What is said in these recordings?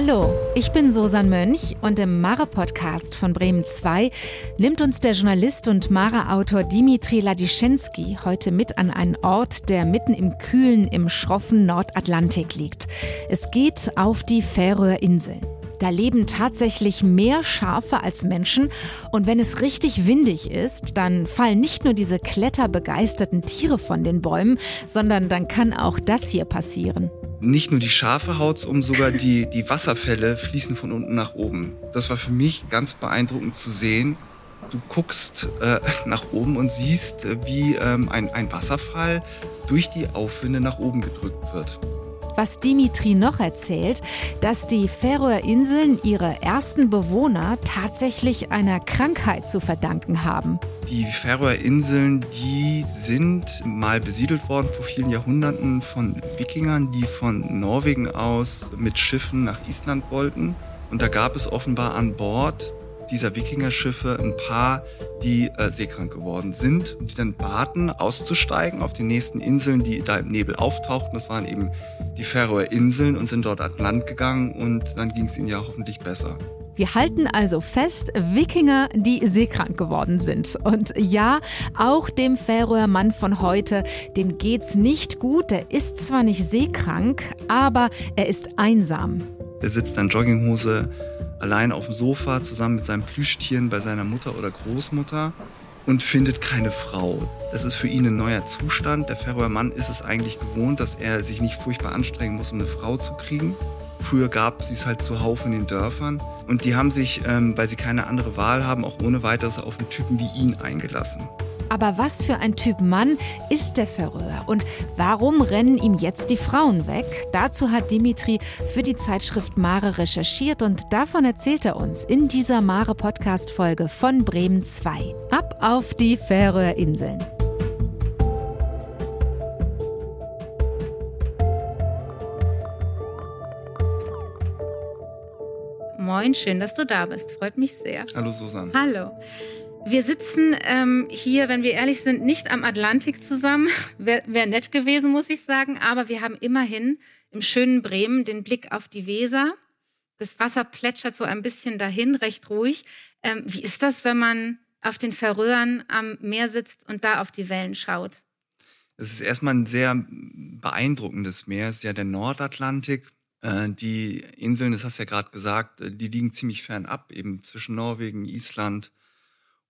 Hallo, ich bin Susan Mönch und im Mare-Podcast von Bremen 2 nimmt uns der Journalist und Mare-Autor Dimitri Ladischenski heute mit an einen Ort, der mitten im kühlen, im schroffen Nordatlantik liegt. Es geht auf die Färöer Inseln. Da leben tatsächlich mehr Schafe als Menschen. Und wenn es richtig windig ist, dann fallen nicht nur diese kletterbegeisterten Tiere von den Bäumen, sondern dann kann auch das hier passieren. Nicht nur die Schafe haut's um, sogar die, die Wasserfälle fließen von unten nach oben. Das war für mich ganz beeindruckend zu sehen. Du guckst äh, nach oben und siehst, äh, wie ähm, ein, ein Wasserfall durch die Aufwinde nach oben gedrückt wird was Dimitri noch erzählt, dass die Färöer Inseln ihre ersten Bewohner tatsächlich einer Krankheit zu verdanken haben. Die Färöer Inseln, die sind mal besiedelt worden vor vielen Jahrhunderten von Wikingern, die von Norwegen aus mit Schiffen nach Island wollten. Und da gab es offenbar an Bord dieser Wikingerschiffe ein paar, die äh, seekrank geworden sind und die dann baten, auszusteigen auf die nächsten Inseln, die da im Nebel auftauchten. Das waren eben die Färöer Inseln und sind dort an Land gegangen und dann ging es ihnen ja hoffentlich besser. Wir halten also fest, Wikinger, die seekrank geworden sind. Und ja, auch dem Färöer Mann von heute, dem geht's nicht gut. Er ist zwar nicht seekrank, aber er ist einsam. Er sitzt in Jogginghose allein auf dem Sofa zusammen mit seinen Plüschtieren bei seiner Mutter oder Großmutter und findet keine Frau. Das ist für ihn ein neuer Zustand. Der Färöer Mann ist es eigentlich gewohnt, dass er sich nicht furchtbar anstrengen muss, um eine Frau zu kriegen. Früher gab es halt zuhauf in den Dörfern. Und die haben sich, ähm, weil sie keine andere Wahl haben, auch ohne weiteres auf einen Typen wie ihn eingelassen. Aber was für ein Typ Mann ist der Färöer und warum rennen ihm jetzt die Frauen weg? Dazu hat Dimitri für die Zeitschrift Mare recherchiert und davon erzählt er uns in dieser Mare Podcast Folge von Bremen 2. Ab auf die Färöer Inseln. Moin, schön, dass du da bist. Freut mich sehr. Hallo Susanne. Hallo. Wir sitzen ähm, hier, wenn wir ehrlich sind, nicht am Atlantik zusammen. Wäre wär nett gewesen, muss ich sagen. Aber wir haben immerhin im schönen Bremen den Blick auf die Weser. Das Wasser plätschert so ein bisschen dahin, recht ruhig. Ähm, wie ist das, wenn man auf den Färöern am Meer sitzt und da auf die Wellen schaut? Es ist erstmal ein sehr beeindruckendes Meer. Es ist ja der Nordatlantik. Äh, die Inseln, das hast du ja gerade gesagt, äh, die liegen ziemlich fern ab, eben zwischen Norwegen, Island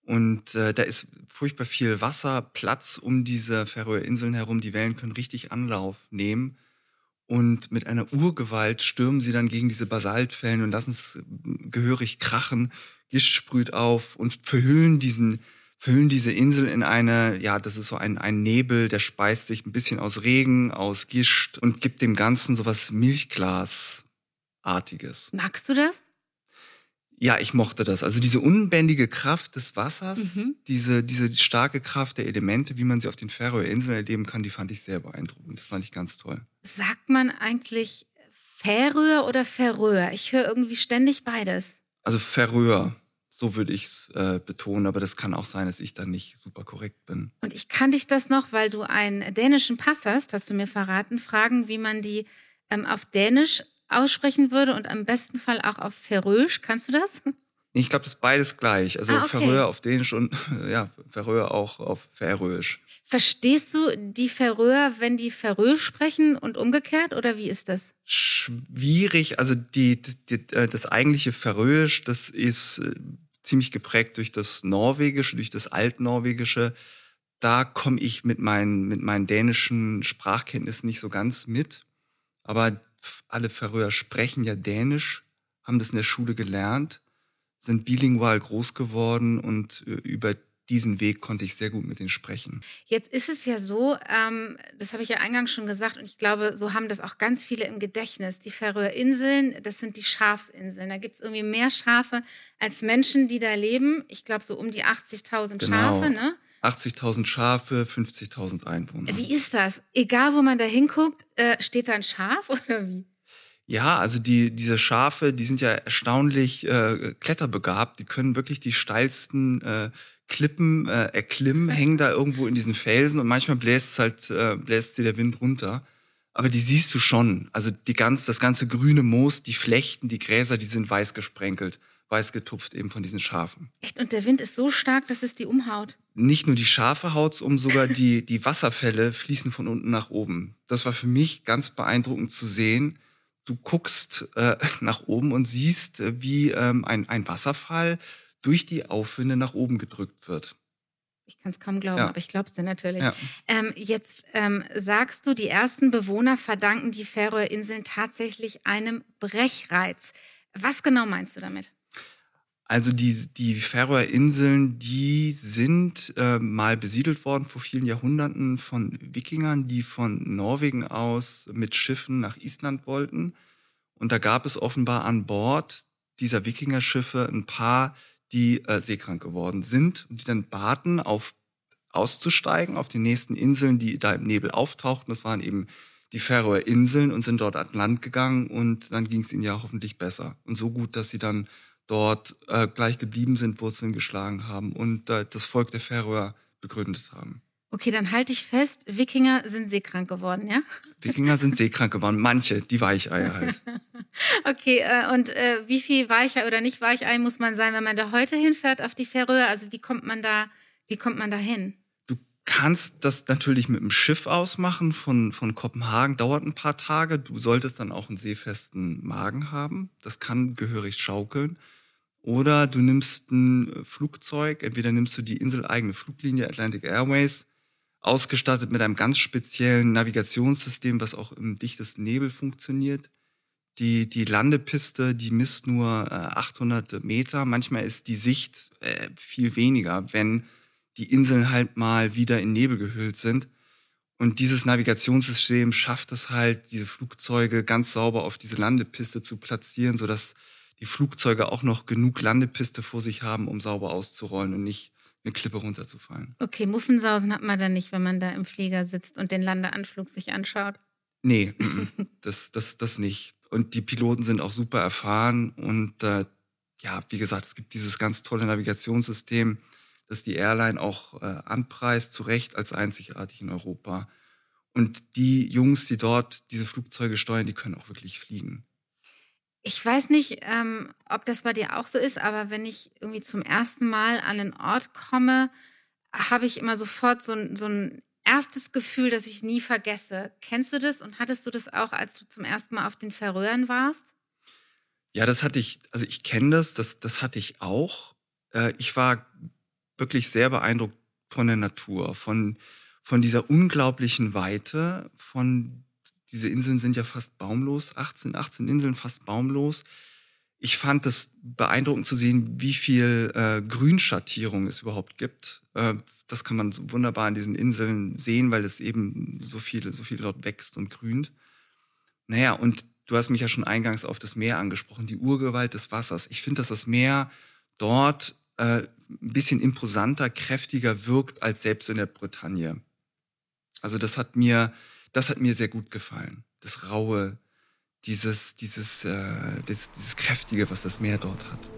und äh, da ist furchtbar viel Wasser, Platz um diese Färöerinseln herum. Die Wellen können richtig Anlauf nehmen. Und mit einer Urgewalt stürmen sie dann gegen diese Basaltfällen und lassen es gehörig krachen. Gischt sprüht auf und verhüllen diesen, verhüllen diese Insel in eine, ja, das ist so ein, ein Nebel, der speist sich ein bisschen aus Regen, aus Gischt und gibt dem Ganzen so was Milchglasartiges. Magst du das? Ja, ich mochte das. Also diese unbändige Kraft des Wassers, mhm. diese, diese starke Kraft der Elemente, wie man sie auf den Färöerinseln erleben kann, die fand ich sehr beeindruckend. Das fand ich ganz toll. Sagt man eigentlich Färöer oder Färöer? Ich höre irgendwie ständig beides. Also Färöer, so würde ich es äh, betonen, aber das kann auch sein, dass ich dann nicht super korrekt bin. Und ich kann dich das noch, weil du einen dänischen Pass hast, hast du mir verraten, fragen, wie man die ähm, auf Dänisch aussprechen würde und am besten Fall auch auf Färöisch. Kannst du das? Ich glaube, das ist beides gleich. Also ah, okay. Färöer auf Dänisch und ja, Färöer auch auf Färöisch. Verstehst du die Färöer, wenn die Färöisch sprechen und umgekehrt oder wie ist das? Schwierig. Also die, die äh, das eigentliche Färöisch, das ist äh, ziemlich geprägt durch das Norwegische, durch das Altnorwegische. Da komme ich mit meinen, mit meinen dänischen Sprachkenntnissen nicht so ganz mit. Aber alle Färöer sprechen ja Dänisch, haben das in der Schule gelernt, sind bilingual groß geworden und äh, über diesen Weg konnte ich sehr gut mit denen sprechen. Jetzt ist es ja so, ähm, das habe ich ja eingangs schon gesagt und ich glaube, so haben das auch ganz viele im Gedächtnis. Die Färöerinseln, das sind die Schafsinseln. Da gibt es irgendwie mehr Schafe als Menschen, die da leben. Ich glaube, so um die 80.000 genau. Schafe. Ne? 80.000 Schafe, 50.000 Einwohner. Wie ist das? Egal, wo man da hinguckt, äh, steht da ein Schaf oder wie? Ja, also die, diese Schafe, die sind ja erstaunlich äh, kletterbegabt. Die können wirklich die steilsten äh, Klippen äh, erklimmen, hängen da irgendwo in diesen Felsen und manchmal bläst halt, äh, bläst sie der Wind runter. aber die siehst du schon. Also die ganz, das ganze grüne Moos, die Flechten, die Gräser, die sind weiß gesprenkelt, weiß getupft eben von diesen Schafen. Echt? Und der Wind ist so stark, dass es die umhaut? Nicht nur die Schafe haut's um, sogar die, die Wasserfälle fließen von unten nach oben. Das war für mich ganz beeindruckend zu sehen. Du guckst äh, nach oben und siehst, äh, wie ähm, ein, ein Wasserfall durch die Aufwinde nach oben gedrückt wird. Ich kann es kaum glauben, ja. aber ich glaube es dir natürlich. Ja. Ähm, jetzt ähm, sagst du, die ersten Bewohner verdanken die Färöerinseln tatsächlich einem Brechreiz. Was genau meinst du damit? Also die, die Färöerinseln, die sind äh, mal besiedelt worden vor vielen Jahrhunderten von Wikingern, die von Norwegen aus mit Schiffen nach Island wollten. Und da gab es offenbar an Bord dieser Wikingerschiffe ein paar die äh, seekrank geworden sind und die dann baten, auf auszusteigen auf die nächsten Inseln, die da im Nebel auftauchten. Das waren eben die Färöer Inseln und sind dort an Land gegangen und dann ging es ihnen ja hoffentlich besser. Und so gut, dass sie dann dort äh, gleich geblieben sind, Wurzeln geschlagen haben und äh, das Volk der Färöer begründet haben. Okay, dann halte ich fest, Wikinger sind seekrank geworden, ja? Wikinger sind seekrank geworden, manche, die Weicheier halt. okay, äh, und äh, wie viel Weichei oder nicht Weichei muss man sein, wenn man da heute hinfährt auf die Färöer? Also wie kommt man da, wie kommt man da hin? Du kannst das natürlich mit dem Schiff ausmachen von, von Kopenhagen, dauert ein paar Tage. Du solltest dann auch einen seefesten Magen haben. Das kann gehörig schaukeln. Oder du nimmst ein Flugzeug, entweder nimmst du die inseleigene Fluglinie Atlantic Airways ausgestattet mit einem ganz speziellen Navigationssystem, was auch im dichtesten Nebel funktioniert. Die, die Landepiste, die misst nur äh, 800 Meter. Manchmal ist die Sicht äh, viel weniger, wenn die Inseln halt mal wieder in Nebel gehüllt sind. Und dieses Navigationssystem schafft es halt, diese Flugzeuge ganz sauber auf diese Landepiste zu platzieren, sodass die Flugzeuge auch noch genug Landepiste vor sich haben, um sauber auszurollen und nicht eine Klippe runterzufallen. Okay, Muffensausen hat man dann nicht, wenn man da im Flieger sitzt und den Landeanflug sich anschaut. Nee, das, das, das nicht. Und die Piloten sind auch super erfahren und äh, ja, wie gesagt, es gibt dieses ganz tolle Navigationssystem, das die Airline auch äh, anpreist, zu Recht als einzigartig in Europa. Und die Jungs, die dort diese Flugzeuge steuern, die können auch wirklich fliegen. Ich weiß nicht, ähm, ob das bei dir auch so ist, aber wenn ich irgendwie zum ersten Mal an einen Ort komme, habe ich immer sofort so ein, so ein erstes Gefühl, das ich nie vergesse. Kennst du das und hattest du das auch, als du zum ersten Mal auf den Färöern warst? Ja, das hatte ich, also ich kenne das, das, das hatte ich auch. Äh, ich war wirklich sehr beeindruckt von der Natur, von, von dieser unglaublichen Weite, von diese Inseln sind ja fast baumlos, 18, 18 Inseln fast baumlos. Ich fand es beeindruckend zu sehen, wie viel äh, Grünschattierung es überhaupt gibt. Äh, das kann man so wunderbar an diesen Inseln sehen, weil es eben so viele, so viel dort wächst und grünt. Naja, und du hast mich ja schon eingangs auf das Meer angesprochen, die Urgewalt des Wassers. Ich finde, dass das Meer dort äh, ein bisschen imposanter, kräftiger wirkt als selbst in der Bretagne. Also das hat mir das hat mir sehr gut gefallen. Das Raue, dieses, dieses, äh, das, dieses Kräftige, was das Meer dort hat.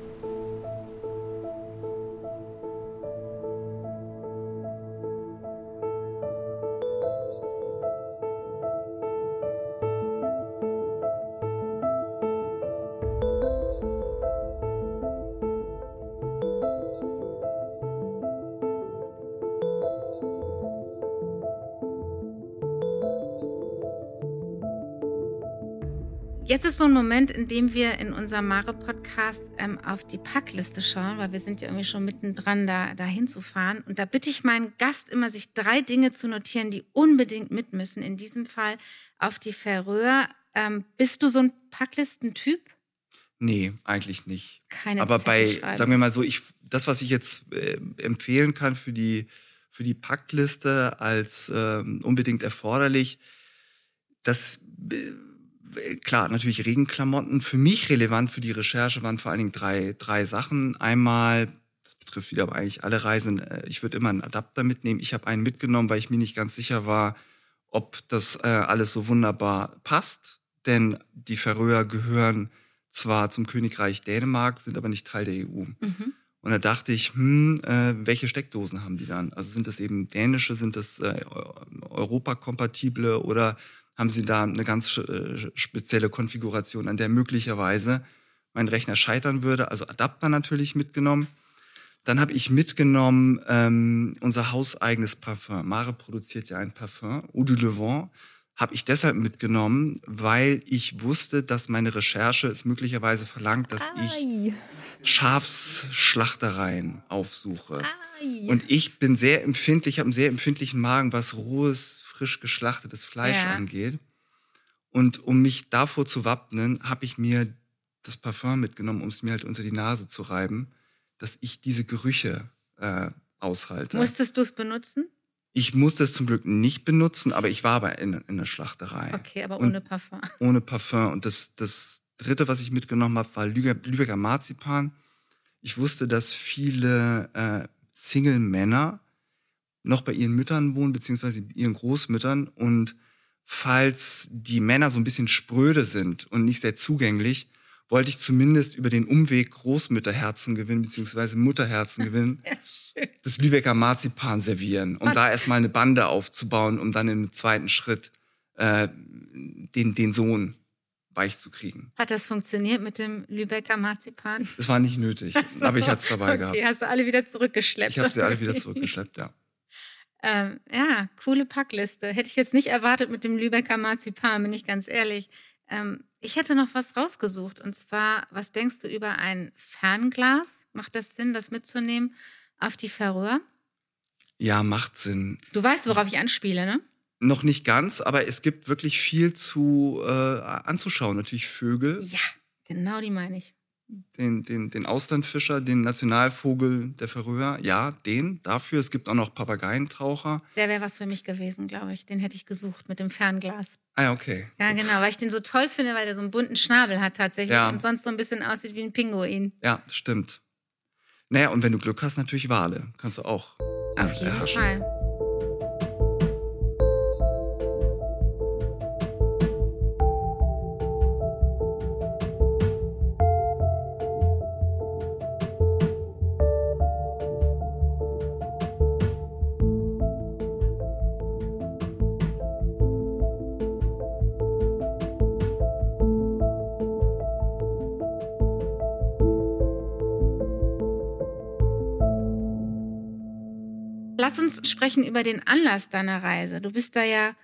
Jetzt ist so ein Moment, in dem wir in unserem Mare-Podcast ähm, auf die Packliste schauen, weil wir sind ja irgendwie schon mittendran, da, da hinzufahren. Und da bitte ich meinen Gast immer, sich drei Dinge zu notieren, die unbedingt mit müssen. In diesem Fall auf die Färöer. Ähm, bist du so ein Packlistentyp? Nee, eigentlich nicht. Keine Aber bei, sagen wir mal so, ich, das, was ich jetzt äh, empfehlen kann für die, für die Packliste als äh, unbedingt erforderlich, das äh, klar, natürlich Regenklamotten. Für mich relevant für die Recherche waren vor allen Dingen drei, drei Sachen. Einmal, das betrifft wieder aber eigentlich alle Reisen, äh, ich würde immer einen Adapter mitnehmen. Ich habe einen mitgenommen, weil ich mir nicht ganz sicher war, ob das äh, alles so wunderbar passt. Denn die Färöer gehören zwar zum Königreich Dänemark, sind aber nicht Teil der EU. Mhm. Und da dachte ich, hm, äh, welche Steckdosen haben die dann? Also sind das eben dänische, sind das äh, europakompatible oder haben sie da eine ganz äh, spezielle Konfiguration, an der möglicherweise mein Rechner scheitern würde. Also Adapter natürlich mitgenommen. Dann habe ich mitgenommen ähm, unser hauseigenes Parfum. Mare produziert ja ein Parfum, Eau de Levant. Habe ich deshalb mitgenommen, weil ich wusste, dass meine Recherche es möglicherweise verlangt, dass Ai. ich Schafsschlachtereien aufsuche. Ai. Und ich bin sehr empfindlich, habe einen sehr empfindlichen Magen, was rohes, frisch geschlachtetes Fleisch ja. angeht. Und um mich davor zu wappnen, habe ich mir das Parfum mitgenommen, um es mir halt unter die Nase zu reiben, dass ich diese Gerüche äh, aushalte. Musstest du es benutzen? Ich musste es zum Glück nicht benutzen, aber ich war aber in, in der Schlachterei. Okay, aber ohne Parfum. Ohne Parfum. Und das, das dritte, was ich mitgenommen habe, war Lübecker Marzipan. Ich wusste, dass viele äh, Single-Männer noch bei ihren Müttern wohnen, beziehungsweise ihren Großmüttern. Und falls die Männer so ein bisschen spröde sind und nicht sehr zugänglich, wollte ich zumindest über den Umweg Großmütterherzen gewinnen, beziehungsweise Mutterherzen gewinnen, das Lübecker Marzipan servieren, um da erstmal eine Bande aufzubauen, um dann im zweiten Schritt äh, den, den Sohn weich zu kriegen. Hat das funktioniert mit dem Lübecker Marzipan? Das war nicht nötig, so. aber ich hatte es dabei okay, gehabt. Hast du alle wieder zurückgeschleppt? Ich habe sie alle wieder zurückgeschleppt, ja. Ähm, ja, coole Packliste. Hätte ich jetzt nicht erwartet mit dem Lübecker Marzipan, bin ich ganz ehrlich. Ähm, ich hätte noch was rausgesucht. Und zwar, was denkst du über ein Fernglas? Macht das Sinn, das mitzunehmen auf die Färöer? Ja, macht Sinn. Du weißt, worauf ich anspiele, ne? Noch nicht ganz, aber es gibt wirklich viel zu äh, anzuschauen. Natürlich Vögel. Ja, genau die meine ich den, den, den Auslandfischer, den Nationalvogel der Färöer. Ja, den dafür. Es gibt auch noch Papageientaucher. Der wäre was für mich gewesen, glaube ich. Den hätte ich gesucht mit dem Fernglas. Ah, ja, okay. Ja, genau, weil ich den so toll finde, weil der so einen bunten Schnabel hat tatsächlich ja. und sonst so ein bisschen aussieht wie ein Pinguin. Ja, stimmt. Naja, und wenn du Glück hast, natürlich Wale. Kannst du auch. Auf jeden erhaschen. Fall. Lass uns sprechen über den Anlass deiner Reise. Du bist da ja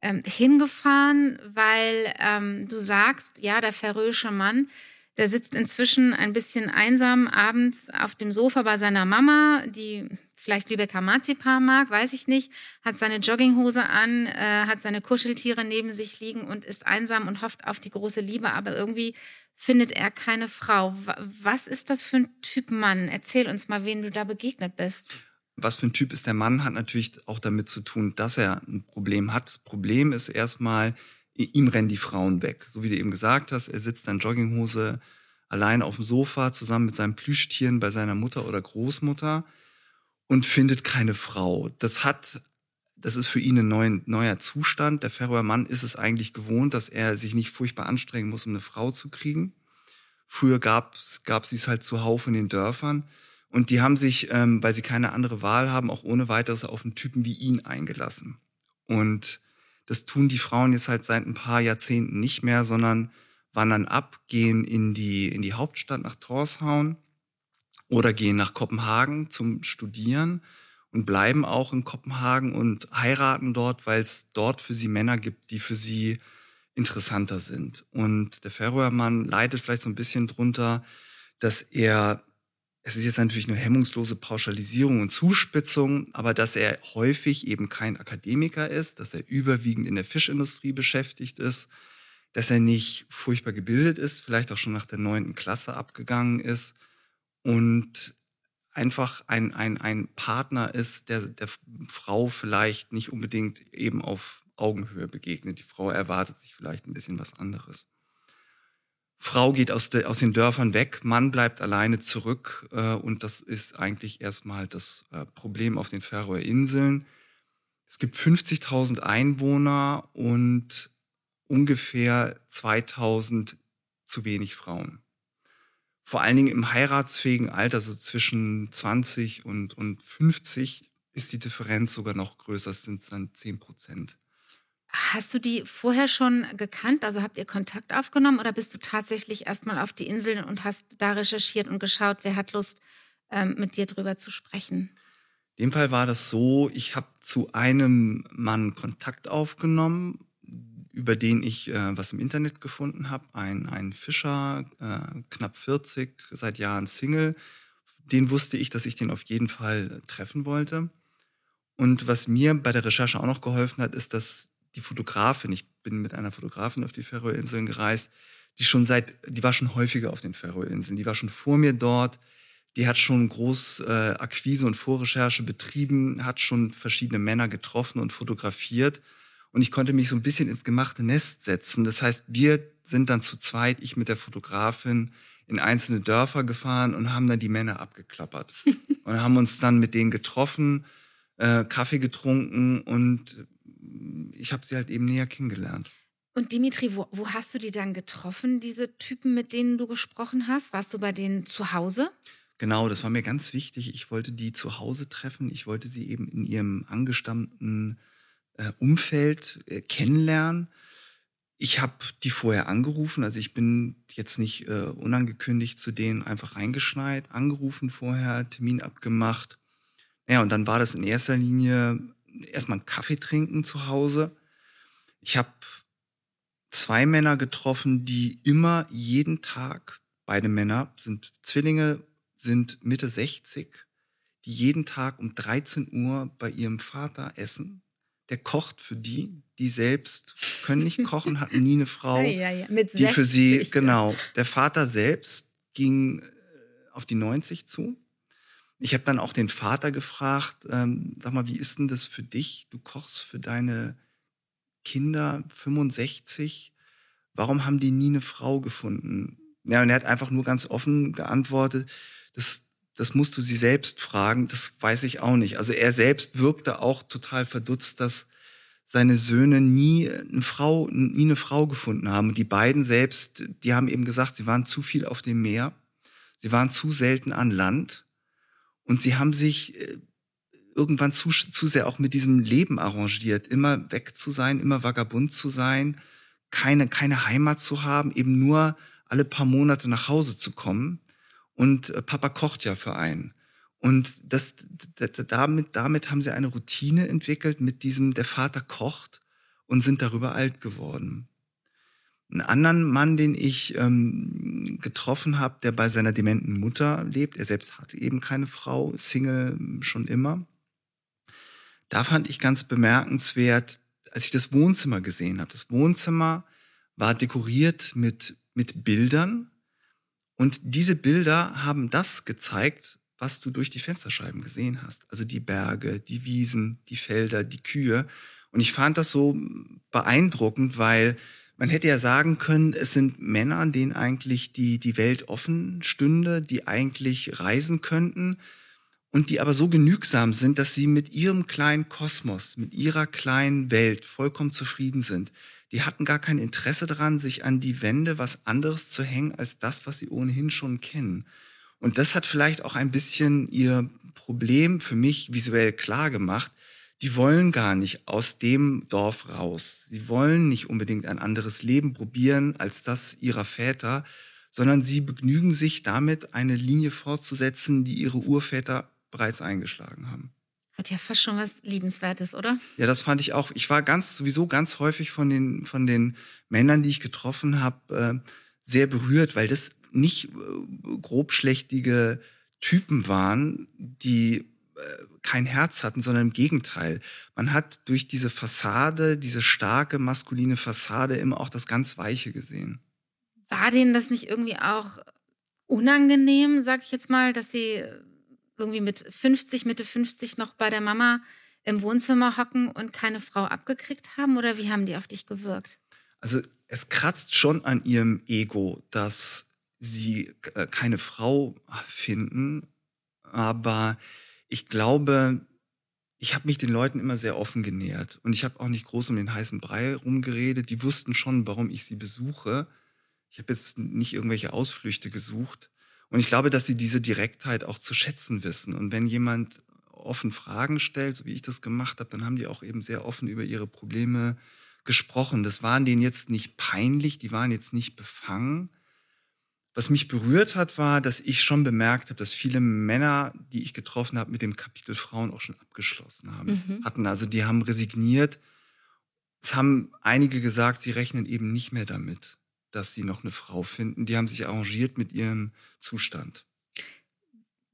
ähm, hingefahren, weil ähm, du sagst, ja, der färöische Mann, der sitzt inzwischen ein bisschen einsam abends auf dem Sofa bei seiner Mama, die vielleicht Lübecker Marzipan mag, weiß ich nicht, hat seine Jogginghose an, äh, hat seine Kuscheltiere neben sich liegen und ist einsam und hofft auf die große Liebe, aber irgendwie findet er keine Frau. Was ist das für ein Typ Mann? Erzähl uns mal, wen du da begegnet bist was für ein Typ ist der Mann, hat natürlich auch damit zu tun, dass er ein Problem hat. Das Problem ist erstmal, ihm rennen die Frauen weg. So wie du eben gesagt hast, er sitzt in Jogginghose allein auf dem Sofa zusammen mit seinen Plüschtieren bei seiner Mutter oder Großmutter und findet keine Frau. Das hat, das ist für ihn ein neuer, neuer Zustand. Der Färöer Mann ist es eigentlich gewohnt, dass er sich nicht furchtbar anstrengen muss, um eine Frau zu kriegen. Früher gab es gab halt zuhauf in den Dörfern. Und die haben sich, ähm, weil sie keine andere Wahl haben, auch ohne weiteres auf einen Typen wie ihn eingelassen. Und das tun die Frauen jetzt halt seit ein paar Jahrzehnten nicht mehr, sondern wandern ab, gehen in die, in die Hauptstadt nach Torshavn oder gehen nach Kopenhagen zum Studieren und bleiben auch in Kopenhagen und heiraten dort, weil es dort für sie Männer gibt, die für sie interessanter sind. Und der Färöermann leidet vielleicht so ein bisschen drunter, dass er es ist jetzt natürlich eine hemmungslose Pauschalisierung und Zuspitzung, aber dass er häufig eben kein Akademiker ist, dass er überwiegend in der Fischindustrie beschäftigt ist, dass er nicht furchtbar gebildet ist, vielleicht auch schon nach der neunten Klasse abgegangen ist und einfach ein, ein, ein Partner ist, der der Frau vielleicht nicht unbedingt eben auf Augenhöhe begegnet. Die Frau erwartet sich vielleicht ein bisschen was anderes. Frau geht aus, de, aus den Dörfern weg, Mann bleibt alleine zurück äh, und das ist eigentlich erstmal das äh, Problem auf den Färöer Inseln. Es gibt 50.000 Einwohner und ungefähr 2000 zu wenig Frauen. Vor allen Dingen im heiratsfähigen Alter, so zwischen 20 und, und 50, ist die Differenz sogar noch größer, es sind dann 10 Prozent. Hast du die vorher schon gekannt? Also habt ihr Kontakt aufgenommen oder bist du tatsächlich erstmal auf die Inseln und hast da recherchiert und geschaut, wer hat Lust, ähm, mit dir drüber zu sprechen? In dem Fall war das so, ich habe zu einem Mann Kontakt aufgenommen, über den ich äh, was im Internet gefunden habe. Ein, ein Fischer, äh, knapp 40, seit Jahren Single. Den wusste ich, dass ich den auf jeden Fall treffen wollte. Und was mir bei der Recherche auch noch geholfen hat, ist, dass die Fotografin, ich bin mit einer Fotografin auf die Färöerinseln gereist, die schon seit, die war schon häufiger auf den Färöerinseln, die war schon vor mir dort, die hat schon groß äh, Akquise und Vorrecherche betrieben, hat schon verschiedene Männer getroffen und fotografiert. Und ich konnte mich so ein bisschen ins gemachte Nest setzen. Das heißt, wir sind dann zu zweit, ich mit der Fotografin, in einzelne Dörfer gefahren und haben dann die Männer abgeklappert. und haben uns dann mit denen getroffen, äh, Kaffee getrunken und ich habe sie halt eben näher kennengelernt. Und Dimitri, wo, wo, hast du die dann getroffen, diese Typen, mit denen du gesprochen hast? Warst du bei denen zu Hause? Genau, das war mir ganz wichtig. Ich wollte die zu Hause treffen. Ich wollte sie eben in ihrem angestammten äh, Umfeld äh, kennenlernen. Ich habe die vorher angerufen, also ich bin jetzt nicht äh, unangekündigt zu denen einfach reingeschneit, angerufen vorher, Termin abgemacht. Ja, und dann war das in erster Linie erstmal einen Kaffee trinken zu Hause. Ich habe zwei Männer getroffen, die immer jeden Tag, beide Männer sind Zwillinge, sind Mitte 60, die jeden Tag um 13 Uhr bei ihrem Vater essen. Der kocht für die, die selbst können nicht kochen, hatten nie eine Frau, ja, ja, Mit die für sie, genau. Der Vater selbst ging äh, auf die 90 zu ich habe dann auch den Vater gefragt, ähm, sag mal, wie ist denn das für dich? Du kochst für deine Kinder 65. Warum haben die nie eine Frau gefunden? Ja, und er hat einfach nur ganz offen geantwortet, das, das musst du sie selbst fragen, das weiß ich auch nicht. Also er selbst wirkte auch total verdutzt, dass seine Söhne nie eine Frau, nie eine Frau gefunden haben. Und die beiden selbst, die haben eben gesagt, sie waren zu viel auf dem Meer, sie waren zu selten an Land und sie haben sich äh, irgendwann zu, zu sehr auch mit diesem Leben arrangiert, immer weg zu sein, immer vagabund zu sein, keine, keine Heimat zu haben, eben nur alle paar Monate nach Hause zu kommen. Und äh, Papa kocht ja für einen. Und das, damit, damit haben sie eine Routine entwickelt mit diesem, der Vater kocht und sind darüber alt geworden. Einen anderen Mann, den ich ähm, getroffen habe, der bei seiner dementen Mutter lebt, er selbst hatte eben keine Frau, Single schon immer. Da fand ich ganz bemerkenswert, als ich das Wohnzimmer gesehen habe. Das Wohnzimmer war dekoriert mit, mit Bildern und diese Bilder haben das gezeigt, was du durch die Fensterscheiben gesehen hast. Also die Berge, die Wiesen, die Felder, die Kühe. Und ich fand das so beeindruckend, weil man hätte ja sagen können, es sind Männer, denen eigentlich die, die Welt offen stünde, die eigentlich reisen könnten und die aber so genügsam sind, dass sie mit ihrem kleinen Kosmos, mit ihrer kleinen Welt vollkommen zufrieden sind. Die hatten gar kein Interesse daran, sich an die Wände was anderes zu hängen als das, was sie ohnehin schon kennen. Und das hat vielleicht auch ein bisschen ihr Problem für mich visuell klar gemacht, die wollen gar nicht aus dem Dorf raus. Sie wollen nicht unbedingt ein anderes Leben probieren als das ihrer Väter, sondern sie begnügen sich damit, eine Linie fortzusetzen, die ihre Urväter bereits eingeschlagen haben. Hat ja fast schon was Liebenswertes, oder? Ja, das fand ich auch. Ich war ganz sowieso ganz häufig von den von den Männern, die ich getroffen habe, äh, sehr berührt, weil das nicht äh, grobschlächtige Typen waren, die kein Herz hatten, sondern im Gegenteil. Man hat durch diese Fassade, diese starke maskuline Fassade immer auch das ganz Weiche gesehen. War denen das nicht irgendwie auch unangenehm, sag ich jetzt mal, dass sie irgendwie mit 50, Mitte 50 noch bei der Mama im Wohnzimmer hocken und keine Frau abgekriegt haben? Oder wie haben die auf dich gewirkt? Also es kratzt schon an ihrem Ego, dass sie äh, keine Frau finden, aber ich glaube, ich habe mich den Leuten immer sehr offen genähert und ich habe auch nicht groß um den heißen Brei rumgeredet. Die wussten schon, warum ich sie besuche. Ich habe jetzt nicht irgendwelche Ausflüchte gesucht. Und ich glaube, dass sie diese Direktheit auch zu schätzen wissen. Und wenn jemand offen Fragen stellt, so wie ich das gemacht habe, dann haben die auch eben sehr offen über ihre Probleme gesprochen. Das waren denen jetzt nicht peinlich, die waren jetzt nicht befangen. Was mich berührt hat, war, dass ich schon bemerkt habe, dass viele Männer, die ich getroffen habe, mit dem Kapitel Frauen auch schon abgeschlossen haben. Mhm. Hatten also, die haben resigniert. Es haben einige gesagt, sie rechnen eben nicht mehr damit, dass sie noch eine Frau finden. Die haben sich arrangiert mit ihrem Zustand.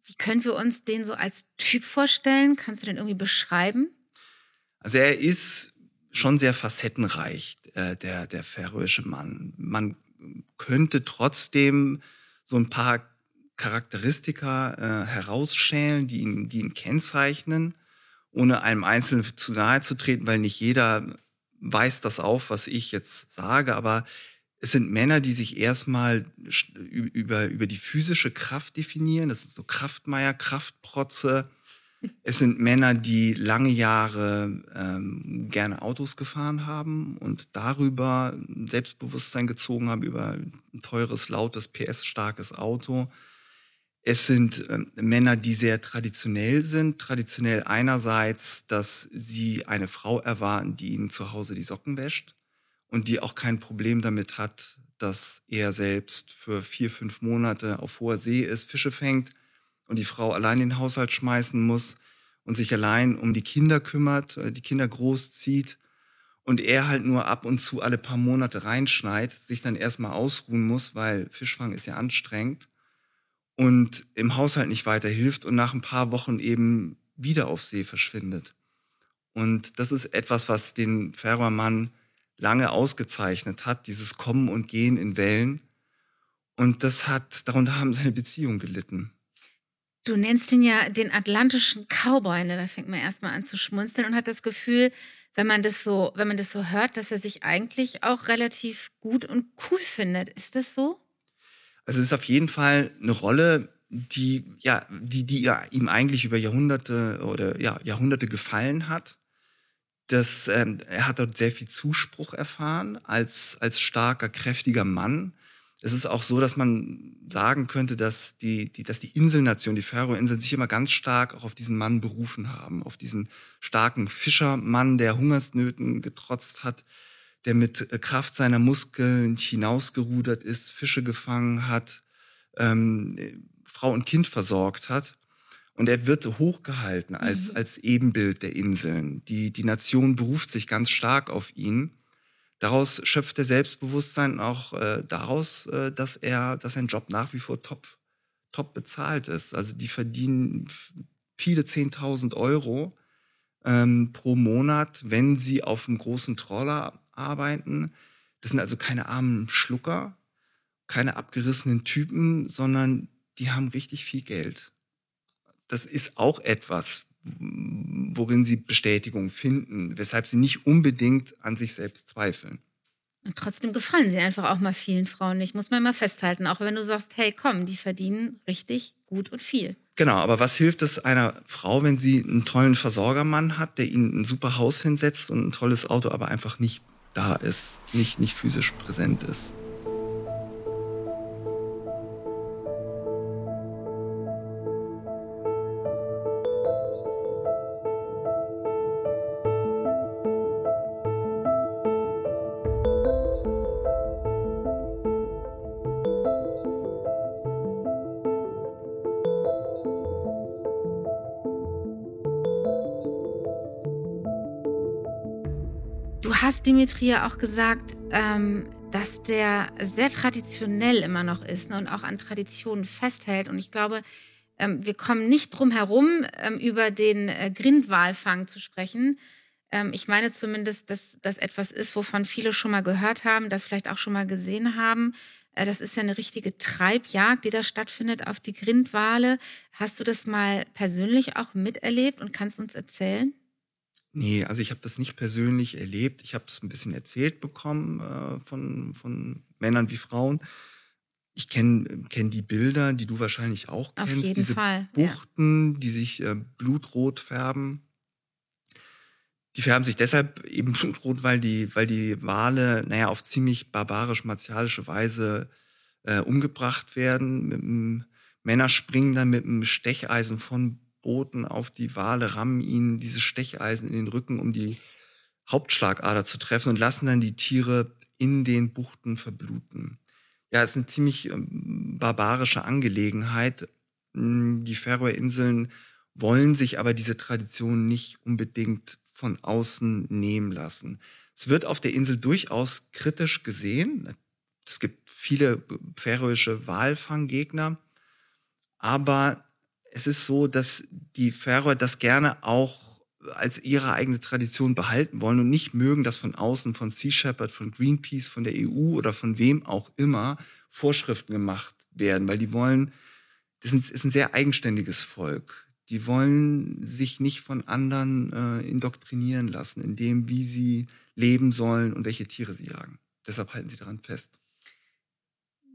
Wie können wir uns den so als Typ vorstellen? Kannst du den irgendwie beschreiben? Also er ist schon sehr facettenreich, äh, der, der färöische Mann. Man könnte trotzdem so ein paar Charakteristika äh, herausschälen, die ihn, die ihn kennzeichnen, ohne einem Einzelnen zu nahe zu treten, weil nicht jeder weist das auf, was ich jetzt sage, aber es sind Männer, die sich erstmal über, über die physische Kraft definieren. Das sind so Kraftmeier, Kraftprotze, es sind Männer, die lange Jahre ähm, gerne Autos gefahren haben und darüber Selbstbewusstsein gezogen haben über ein teures, lautes, PS-starkes Auto. Es sind ähm, Männer, die sehr traditionell sind. Traditionell einerseits, dass sie eine Frau erwarten, die ihnen zu Hause die Socken wäscht und die auch kein Problem damit hat, dass er selbst für vier, fünf Monate auf hoher See ist, Fische fängt und die Frau allein den Haushalt schmeißen muss und sich allein um die Kinder kümmert, äh, die Kinder großzieht und er halt nur ab und zu alle paar Monate reinschneit, sich dann erstmal ausruhen muss, weil Fischfang ist ja anstrengend und im Haushalt nicht weiterhilft und nach ein paar Wochen eben wieder auf See verschwindet. Und das ist etwas, was den Färöermann lange ausgezeichnet hat, dieses Kommen und Gehen in Wellen. Und das hat, darunter haben seine Beziehungen gelitten. Du nennst ihn ja den atlantischen Cowboy, ne? da fängt man erstmal an zu schmunzeln und hat das Gefühl, wenn man das so, wenn man das so hört, dass er sich eigentlich auch relativ gut und cool findet. Ist das so? Also es ist auf jeden Fall eine Rolle, die ja, die, die ja, ihm eigentlich über Jahrhunderte oder ja, Jahrhunderte gefallen hat. Das, ähm, er hat dort sehr viel Zuspruch erfahren als, als starker, kräftiger Mann es ist auch so, dass man sagen könnte, dass die, die, dass die Inselnation, die Färöerinseln, sich immer ganz stark auch auf diesen Mann berufen haben, auf diesen starken Fischermann, der Hungersnöten getrotzt hat, der mit äh, Kraft seiner Muskeln hinausgerudert ist, Fische gefangen hat, ähm, Frau und Kind versorgt hat. Und er wird hochgehalten als, mhm. als Ebenbild der Inseln. Die, die Nation beruft sich ganz stark auf ihn. Daraus schöpft er Selbstbewusstsein auch äh, daraus, äh, dass er, dass sein Job nach wie vor top, top bezahlt ist. Also die verdienen viele 10.000 Euro ähm, pro Monat, wenn sie auf einem großen Trawler arbeiten. Das sind also keine armen Schlucker, keine abgerissenen Typen, sondern die haben richtig viel Geld. Das ist auch etwas, worin sie Bestätigung finden, weshalb sie nicht unbedingt an sich selbst zweifeln. Und trotzdem gefallen sie einfach auch mal vielen Frauen nicht, muss man mal festhalten. Auch wenn du sagst, hey, komm, die verdienen richtig gut und viel. Genau, aber was hilft es einer Frau, wenn sie einen tollen Versorgermann hat, der ihnen ein super Haus hinsetzt und ein tolles Auto, aber einfach nicht da ist, nicht, nicht physisch präsent ist? Hast Dimitri ja auch gesagt, ähm, dass der sehr traditionell immer noch ist ne, und auch an Traditionen festhält. Und ich glaube, ähm, wir kommen nicht drum herum, ähm, über den äh, Grindwalfang zu sprechen. Ähm, ich meine zumindest, dass das etwas ist, wovon viele schon mal gehört haben, das vielleicht auch schon mal gesehen haben. Äh, das ist ja eine richtige Treibjagd, die da stattfindet auf die Grindwale. Hast du das mal persönlich auch miterlebt und kannst uns erzählen? Nee, also ich habe das nicht persönlich erlebt. Ich habe es ein bisschen erzählt bekommen äh, von, von Männern wie Frauen. Ich kenne kenn die Bilder, die du wahrscheinlich auch kennst. Auf jeden diese Fall. Buchten, ja. die sich äh, blutrot färben. Die färben sich deshalb eben blutrot, weil die, weil die Wale, naja, auf ziemlich barbarisch-martialische Weise äh, umgebracht werden. Männer springen dann mit einem Stecheisen von Booten auf die Wale, rammen ihnen diese Stecheisen in den Rücken, um die Hauptschlagader zu treffen und lassen dann die Tiere in den Buchten verbluten. Ja, es ist eine ziemlich ähm, barbarische Angelegenheit. Hm, die Färöerinseln wollen sich aber diese Tradition nicht unbedingt von außen nehmen lassen. Es wird auf der Insel durchaus kritisch gesehen. Es gibt viele färöische Walfanggegner, aber es ist so, dass die Färöer das gerne auch als ihre eigene Tradition behalten wollen und nicht mögen, dass von außen, von Sea Shepherd, von Greenpeace, von der EU oder von wem auch immer Vorschriften gemacht werden, weil die wollen, das ist ein sehr eigenständiges Volk. Die wollen sich nicht von anderen äh, indoktrinieren lassen, in dem, wie sie leben sollen und welche Tiere sie jagen. Deshalb halten sie daran fest.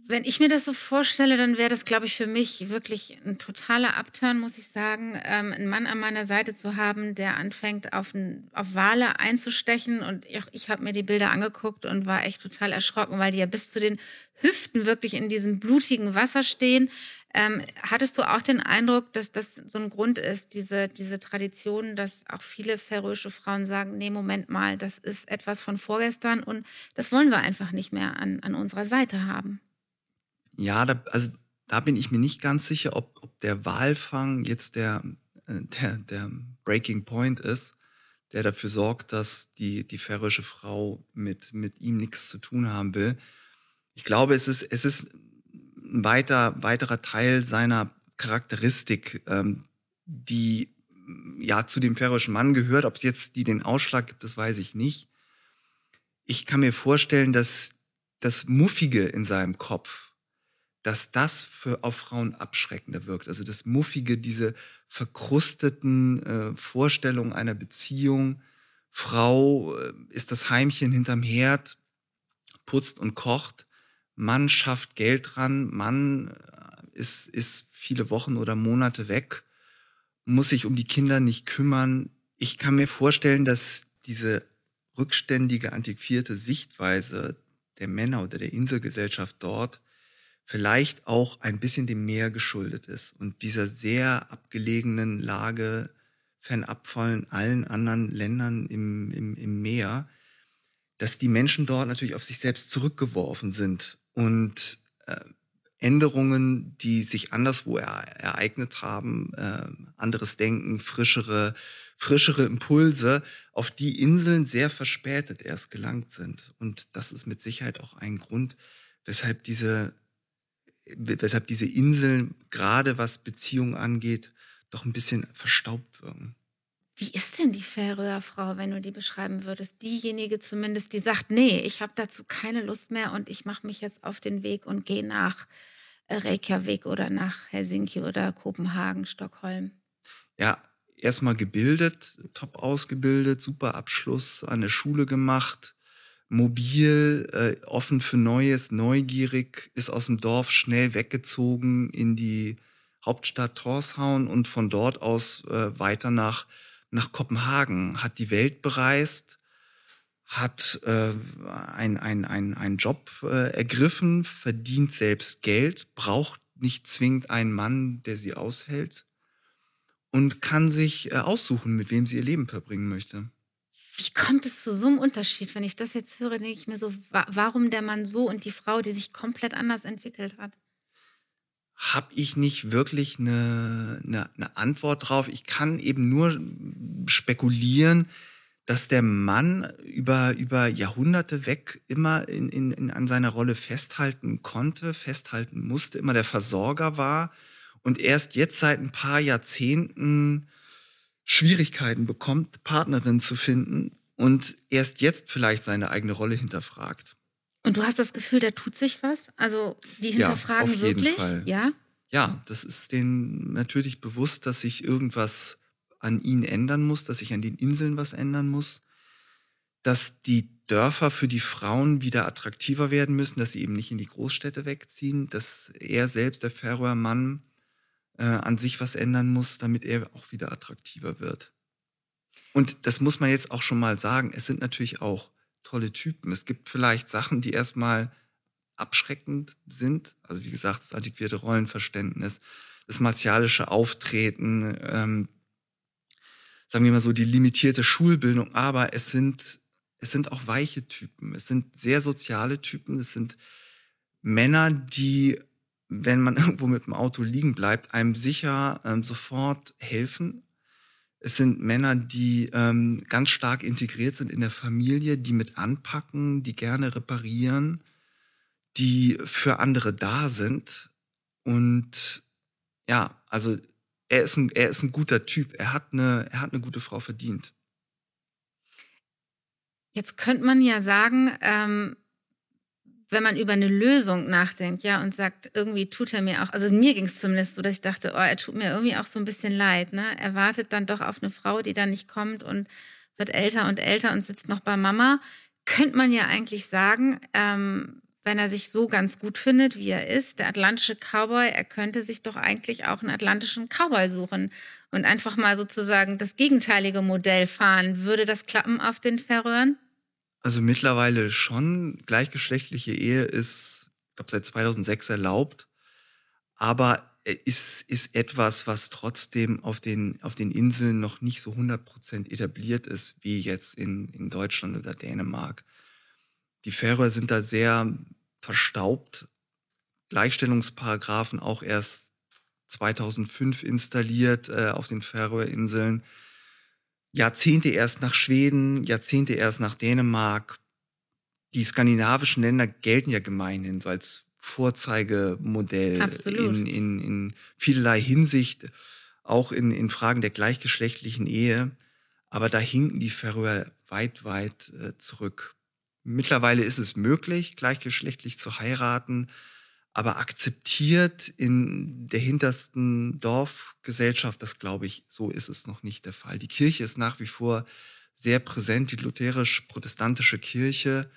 Wenn ich mir das so vorstelle, dann wäre das, glaube ich, für mich wirklich ein totaler Upturn, muss ich sagen, ähm, einen Mann an meiner Seite zu haben, der anfängt, auf, ein, auf Wale einzustechen. Und ich, ich habe mir die Bilder angeguckt und war echt total erschrocken, weil die ja bis zu den Hüften wirklich in diesem blutigen Wasser stehen. Ähm, hattest du auch den Eindruck, dass das so ein Grund ist, diese, diese Tradition, dass auch viele färöische Frauen sagen, nee, Moment mal, das ist etwas von vorgestern und das wollen wir einfach nicht mehr an, an unserer Seite haben? Ja, da, also da bin ich mir nicht ganz sicher, ob, ob der Walfang jetzt der, äh, der, der Breaking Point ist, der dafür sorgt, dass die, die färöische Frau mit, mit ihm nichts zu tun haben will. Ich glaube, es ist, es ist ein weiter, weiterer Teil seiner Charakteristik, ähm, die ja zu dem färöischen Mann gehört. Ob es jetzt die den Ausschlag gibt, das weiß ich nicht. Ich kann mir vorstellen, dass das Muffige in seinem Kopf, dass das für auf Frauen abschreckender wirkt. Also das Muffige, diese verkrusteten äh, Vorstellungen einer Beziehung. Frau äh, ist das Heimchen hinterm Herd, putzt und kocht. Mann schafft Geld dran. Mann äh, ist, ist viele Wochen oder Monate weg, muss sich um die Kinder nicht kümmern. Ich kann mir vorstellen, dass diese rückständige, antiquierte Sichtweise der Männer oder der Inselgesellschaft dort vielleicht auch ein bisschen dem Meer geschuldet ist und dieser sehr abgelegenen Lage fernab von allen anderen Ländern im, im, im Meer, dass die Menschen dort natürlich auf sich selbst zurückgeworfen sind und äh, Änderungen, die sich anderswo er, ereignet haben, äh, anderes Denken, frischere, frischere Impulse, auf die Inseln sehr verspätet erst gelangt sind. Und das ist mit Sicherheit auch ein Grund, weshalb diese weshalb diese Inseln, gerade was Beziehungen angeht, doch ein bisschen verstaubt wirken. Wie ist denn die Färöer Frau, wenn du die beschreiben würdest? Diejenige zumindest, die sagt, nee, ich habe dazu keine Lust mehr und ich mache mich jetzt auf den Weg und gehe nach äh, Reykjavik oder nach Helsinki oder Kopenhagen, Stockholm. Ja, erstmal gebildet, top ausgebildet, super Abschluss an der Schule gemacht, mobil, äh, offen für Neues, neugierig, ist aus dem Dorf schnell weggezogen in die Hauptstadt Torshavn und von dort aus äh, weiter nach, nach Kopenhagen, hat die Welt bereist, hat äh, ein, ein, ein, einen Job äh, ergriffen, verdient selbst Geld, braucht nicht zwingend einen Mann, der sie aushält und kann sich äh, aussuchen, mit wem sie ihr Leben verbringen möchte. Wie kommt es zu so einem Unterschied? Wenn ich das jetzt höre, denke ich mir so, warum der Mann so und die Frau, die sich komplett anders entwickelt hat? Habe ich nicht wirklich eine, eine, eine Antwort drauf. Ich kann eben nur spekulieren, dass der Mann über, über Jahrhunderte weg immer in, in, in, an seiner Rolle festhalten konnte, festhalten musste, immer der Versorger war und erst jetzt seit ein paar Jahrzehnten Schwierigkeiten bekommt, Partnerin zu finden und erst jetzt vielleicht seine eigene Rolle hinterfragt. Und du hast das Gefühl, da tut sich was? Also die hinterfragen ja, auf wirklich? Jeden Fall. Ja. Ja, das ist denen natürlich bewusst, dass sich irgendwas an ihnen ändern muss, dass sich an den Inseln was ändern muss, dass die Dörfer für die Frauen wieder attraktiver werden müssen, dass sie eben nicht in die Großstädte wegziehen, dass er selbst, der Färöer Mann, äh, an sich was ändern muss, damit er auch wieder attraktiver wird. Und das muss man jetzt auch schon mal sagen. Es sind natürlich auch tolle Typen. Es gibt vielleicht Sachen, die erstmal abschreckend sind. Also wie gesagt, das antiquierte Rollenverständnis, das martialische Auftreten, ähm, sagen wir mal so, die limitierte Schulbildung. Aber es sind es sind auch weiche Typen. Es sind sehr soziale Typen. Es sind Männer, die, wenn man irgendwo mit dem Auto liegen bleibt, einem sicher ähm, sofort helfen. Es sind Männer, die ähm, ganz stark integriert sind in der Familie, die mit anpacken, die gerne reparieren, die für andere da sind. Und ja, also er ist ein, er ist ein guter Typ. Er hat eine, er hat eine gute Frau verdient. Jetzt könnte man ja sagen, ähm, wenn man über eine Lösung nachdenkt, ja, und sagt, irgendwie tut er mir auch, also mir ging es zumindest so, dass ich dachte, oh, er tut mir irgendwie auch so ein bisschen leid, ne? Er wartet dann doch auf eine Frau, die dann nicht kommt und wird älter und älter und sitzt noch bei Mama. Könnte man ja eigentlich sagen, ähm, wenn er sich so ganz gut findet, wie er ist, der atlantische Cowboy, er könnte sich doch eigentlich auch einen atlantischen Cowboy suchen und einfach mal sozusagen das gegenteilige Modell fahren. Würde das klappen auf den Färöern? Also mittlerweile schon. Gleichgeschlechtliche Ehe ist, ich glaube, seit 2006 erlaubt. Aber ist, ist etwas, was trotzdem auf den, auf den Inseln noch nicht so 100% etabliert ist, wie jetzt in, in Deutschland oder Dänemark. Die Färöer sind da sehr verstaubt. Gleichstellungsparagraphen auch erst 2005 installiert äh, auf den Färöerinseln. Jahrzehnte erst nach Schweden, Jahrzehnte erst nach Dänemark. Die skandinavischen Länder gelten ja gemeinhin so als Vorzeigemodell in, in, in vielerlei Hinsicht, auch in, in Fragen der gleichgeschlechtlichen Ehe. Aber da hinken die Färöer weit, weit äh, zurück. Mittlerweile ist es möglich, gleichgeschlechtlich zu heiraten aber akzeptiert in der hintersten Dorfgesellschaft, das glaube ich, so ist es noch nicht der Fall. Die Kirche ist nach wie vor sehr präsent, die lutherisch-protestantische Kirche.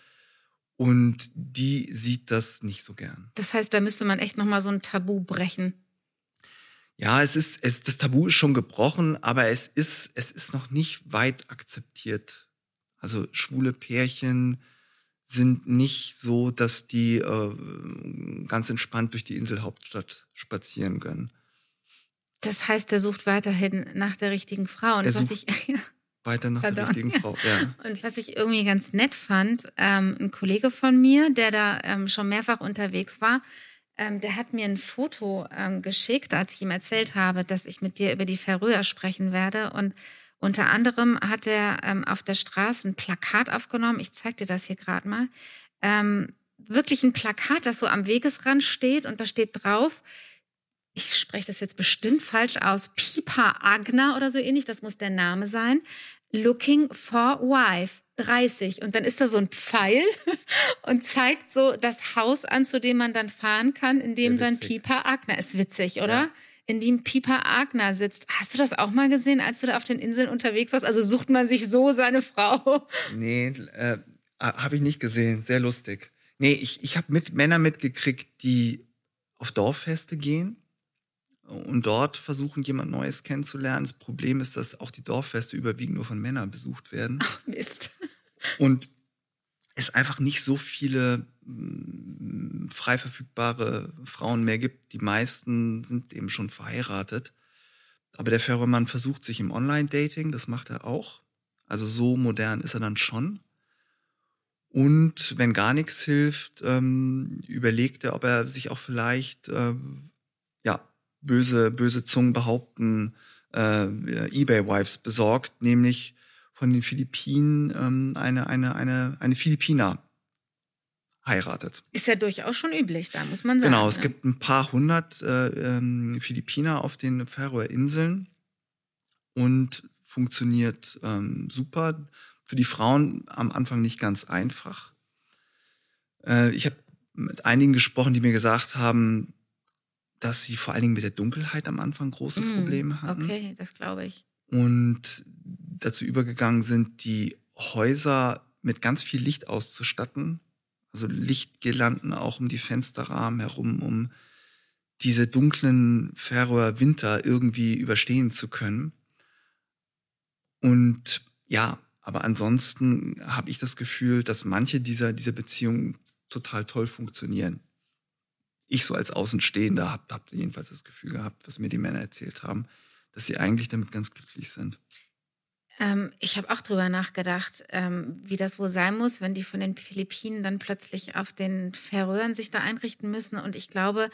Und die sieht das nicht so gern. Das heißt, da müsste man echt nochmal so ein Tabu brechen. Ja, es ist, es, das Tabu ist schon gebrochen, aber es ist, es ist noch nicht weit akzeptiert. Also schwule Pärchen, sind nicht so, dass die äh, ganz entspannt durch die Inselhauptstadt spazieren können. Das heißt, er sucht weiterhin nach der richtigen Frau. Und er was ich weiter nach Pardon. der richtigen Frau. Ja. Und was ich irgendwie ganz nett fand, ähm, ein Kollege von mir, der da ähm, schon mehrfach unterwegs war, ähm, der hat mir ein Foto ähm, geschickt, als ich ihm erzählt habe, dass ich mit dir über die Färöer sprechen werde. Und unter anderem hat er ähm, auf der Straße ein Plakat aufgenommen. Ich zeige dir das hier gerade mal. Ähm, wirklich ein Plakat, das so am Wegesrand steht und da steht drauf, ich spreche das jetzt bestimmt falsch aus, Pipa Agner oder so ähnlich, das muss der Name sein. Looking for Wife. 30. Und dann ist da so ein Pfeil und zeigt so das Haus an, zu dem man dann fahren kann, in dem dann Pipa Agner ist. Witzig, oder? Ja in dem Pipa Agner sitzt. Hast du das auch mal gesehen, als du da auf den Inseln unterwegs warst? Also sucht man sich so seine Frau? Nee, äh, habe ich nicht gesehen. Sehr lustig. Nee, ich, ich habe mit Männer mitgekriegt, die auf Dorffeste gehen und dort versuchen, jemand Neues kennenzulernen. Das Problem ist, dass auch die Dorffeste überwiegend nur von Männern besucht werden. Ach, Mist. Und es einfach nicht so viele mh, frei verfügbare Frauen mehr gibt. Die meisten sind eben schon verheiratet. Aber der Fährmann versucht sich im Online-Dating, das macht er auch. Also so modern ist er dann schon. Und wenn gar nichts hilft, ähm, überlegt er, ob er sich auch vielleicht, ähm, ja, böse, böse Zungen behaupten, äh, Ebay-Wives besorgt, nämlich von den Philippinen ähm, eine, eine, eine, eine Philippiner heiratet. Ist ja durchaus schon üblich, da muss man sagen. Genau, es ne? gibt ein paar hundert äh, ähm, Philippiner auf den Färöerinseln und funktioniert ähm, super. Für die Frauen am Anfang nicht ganz einfach. Äh, ich habe mit einigen gesprochen, die mir gesagt haben, dass sie vor allen Dingen mit der Dunkelheit am Anfang große mm, Probleme hatten. Okay, das glaube ich und dazu übergegangen sind, die Häuser mit ganz viel Licht auszustatten. Also Lichtgirlanden auch um die Fensterrahmen herum, um diese dunklen Färöer Winter irgendwie überstehen zu können. Und ja, aber ansonsten habe ich das Gefühl, dass manche dieser, dieser Beziehungen total toll funktionieren. Ich so als Außenstehender habe hab jedenfalls das Gefühl gehabt, was mir die Männer erzählt haben, dass sie eigentlich damit ganz glücklich sind. Ähm, ich habe auch drüber nachgedacht, ähm, wie das wohl sein muss, wenn die von den Philippinen dann plötzlich auf den Färöern sich da einrichten müssen. Und ich glaube,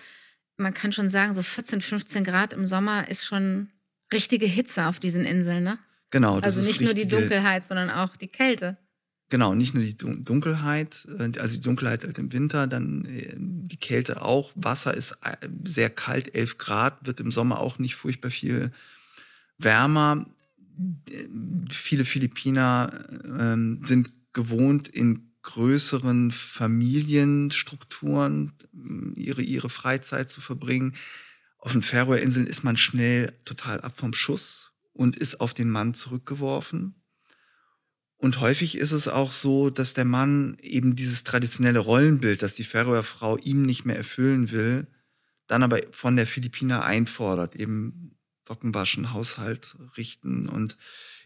man kann schon sagen, so 14, 15 Grad im Sommer ist schon richtige Hitze auf diesen Inseln, ne? Genau. Das also nicht nur die Dunkelheit, sondern auch die Kälte. Genau, nicht nur die Dunkelheit, äh, also die Dunkelheit halt im Winter, dann äh, die Kälte auch. Wasser ist äh, sehr kalt, 11 Grad, wird im Sommer auch nicht furchtbar viel wärmer. Viele Philippiner ähm, sind gewohnt, in größeren Familienstrukturen ihre, ihre Freizeit zu verbringen. Auf den Färöerinseln ist man schnell total ab vom Schuss und ist auf den Mann zurückgeworfen. Und häufig ist es auch so, dass der Mann eben dieses traditionelle Rollenbild, das die Färöer Frau ihm nicht mehr erfüllen will, dann aber von der Philippiner einfordert, eben Socken waschen, Haushalt richten. Und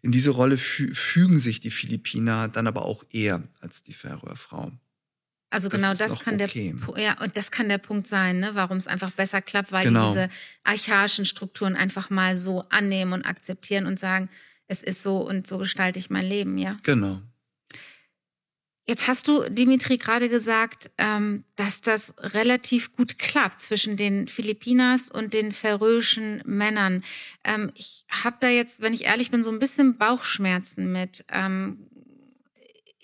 in diese Rolle fü fügen sich die Philippiner dann aber auch eher als die Färöer Frau. Also genau das, das kann okay. der ja und das kann der Punkt sein, ne, warum es einfach besser klappt, weil genau. die diese archaischen Strukturen einfach mal so annehmen und akzeptieren und sagen, es ist so und so gestalte ich mein Leben, ja. Genau. Jetzt hast du, Dimitri, gerade gesagt, ähm, dass das relativ gut klappt zwischen den Philippinas und den färöischen Männern. Ähm, ich habe da jetzt, wenn ich ehrlich bin, so ein bisschen Bauchschmerzen mit. Ähm,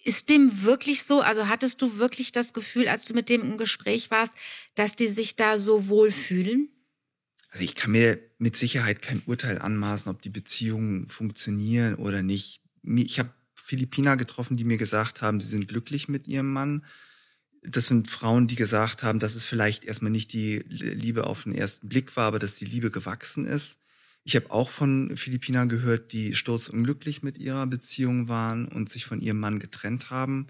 ist dem wirklich so? Also hattest du wirklich das Gefühl, als du mit dem im Gespräch warst, dass die sich da so wohlfühlen? Also ich kann mir mit Sicherheit kein Urteil anmaßen, ob die Beziehungen funktionieren oder nicht. Ich habe Philippiner getroffen, die mir gesagt haben, sie sind glücklich mit ihrem Mann. Das sind Frauen, die gesagt haben, dass es vielleicht erstmal nicht die Liebe auf den ersten Blick war, aber dass die Liebe gewachsen ist. Ich habe auch von Philippiner gehört, die sturzunglücklich mit ihrer Beziehung waren und sich von ihrem Mann getrennt haben.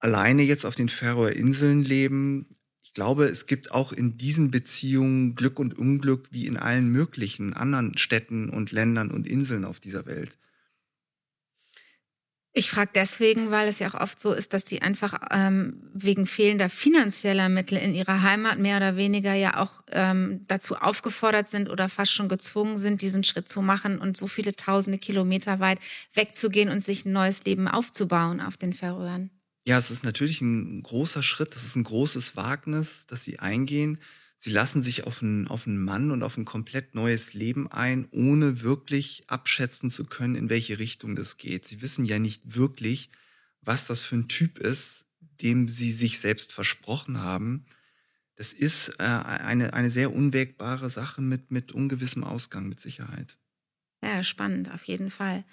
Alleine jetzt auf den Färöerinseln leben, glaube, es gibt auch in diesen Beziehungen Glück und Unglück wie in allen möglichen anderen Städten und Ländern und Inseln auf dieser Welt. Ich frage deswegen, weil es ja auch oft so ist, dass die einfach ähm, wegen fehlender finanzieller Mittel in ihrer Heimat mehr oder weniger ja auch ähm, dazu aufgefordert sind oder fast schon gezwungen sind, diesen Schritt zu machen und so viele tausende Kilometer weit wegzugehen und sich ein neues Leben aufzubauen auf den Färöern. Ja, es ist natürlich ein großer Schritt, das ist ein großes Wagnis, das sie eingehen. Sie lassen sich auf einen, auf einen Mann und auf ein komplett neues Leben ein, ohne wirklich abschätzen zu können, in welche Richtung das geht. Sie wissen ja nicht wirklich, was das für ein Typ ist, dem sie sich selbst versprochen haben. Das ist äh, eine, eine sehr unwägbare Sache mit, mit ungewissem Ausgang, mit Sicherheit. Ja, spannend, auf jeden Fall.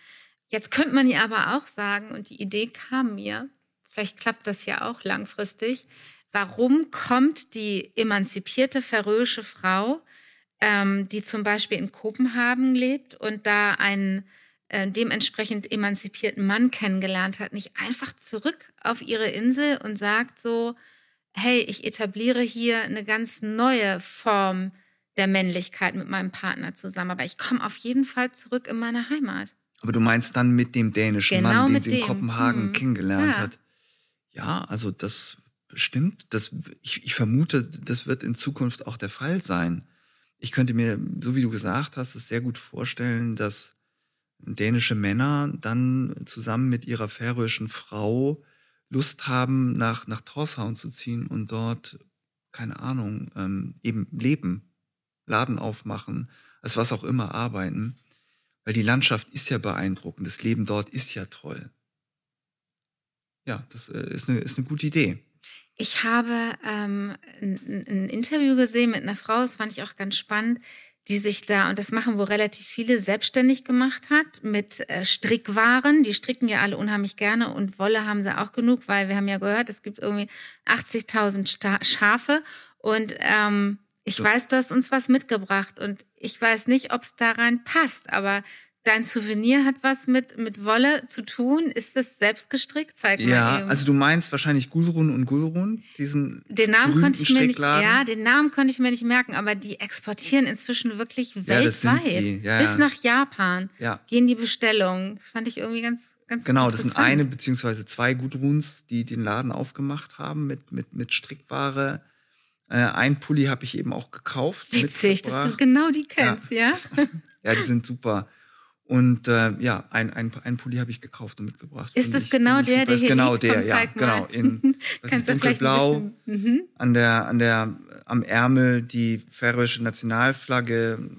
Jetzt könnte man ja aber auch sagen, und die Idee kam mir, vielleicht klappt das ja auch langfristig, warum kommt die emanzipierte färöische Frau, ähm, die zum Beispiel in Kopenhagen lebt und da einen äh, dementsprechend emanzipierten Mann kennengelernt hat, nicht einfach zurück auf ihre Insel und sagt so, hey, ich etabliere hier eine ganz neue Form der Männlichkeit mit meinem Partner zusammen, aber ich komme auf jeden Fall zurück in meine Heimat. Aber du meinst dann mit dem dänischen genau Mann, den sie in dem. Kopenhagen hm. kennengelernt ja. hat. Ja, also das stimmt. Das, ich, ich vermute, das wird in Zukunft auch der Fall sein. Ich könnte mir, so wie du gesagt hast, es sehr gut vorstellen, dass dänische Männer dann zusammen mit ihrer färöischen Frau Lust haben, nach, nach Torshavn zu ziehen und dort, keine Ahnung, ähm, eben leben, Laden aufmachen, als was auch immer arbeiten. Weil die Landschaft ist ja beeindruckend, das Leben dort ist ja toll ja, das äh, ist eine, ist eine gute Idee. Ich habe ähm, ein, ein, Interview gesehen mit einer Frau, das fand ich auch ganz spannend, die sich da, und das machen wohl relativ viele, selbstständig gemacht hat mit äh, Strickwaren. Die stricken ja alle unheimlich gerne und Wolle haben sie auch genug, weil wir haben ja gehört, es gibt irgendwie 80.000 Schafe und ähm, ich so. weiß, du hast uns was mitgebracht und ich weiß nicht, ob es da rein passt, aber Dein Souvenir hat was mit, mit Wolle zu tun. Ist das selbst gestrickt? Zeig mal. Ja, eben. also du meinst wahrscheinlich Gulrun und Gulrun, diesen den Namen konnte ich mir nicht, Ja, den Namen konnte ich mir nicht merken, aber die exportieren inzwischen wirklich ja, weltweit. Ja, Bis nach Japan ja. gehen die Bestellungen. Das fand ich irgendwie ganz, ganz Genau, das sind eine beziehungsweise zwei Gudruns, die den Laden aufgemacht haben mit, mit, mit Strickware. Äh, ein Pulli habe ich eben auch gekauft. Witzig, dass du genau die kennst, ja? Ja, die sind super. Und äh, ja, ein, ein, ein Pulli habe ich gekauft und mitgebracht. Ist das genau der, super. der hier genau der, ja, genau. In Kannst dunkelblau, mhm. an der, an der, am Ärmel die färöische Nationalflagge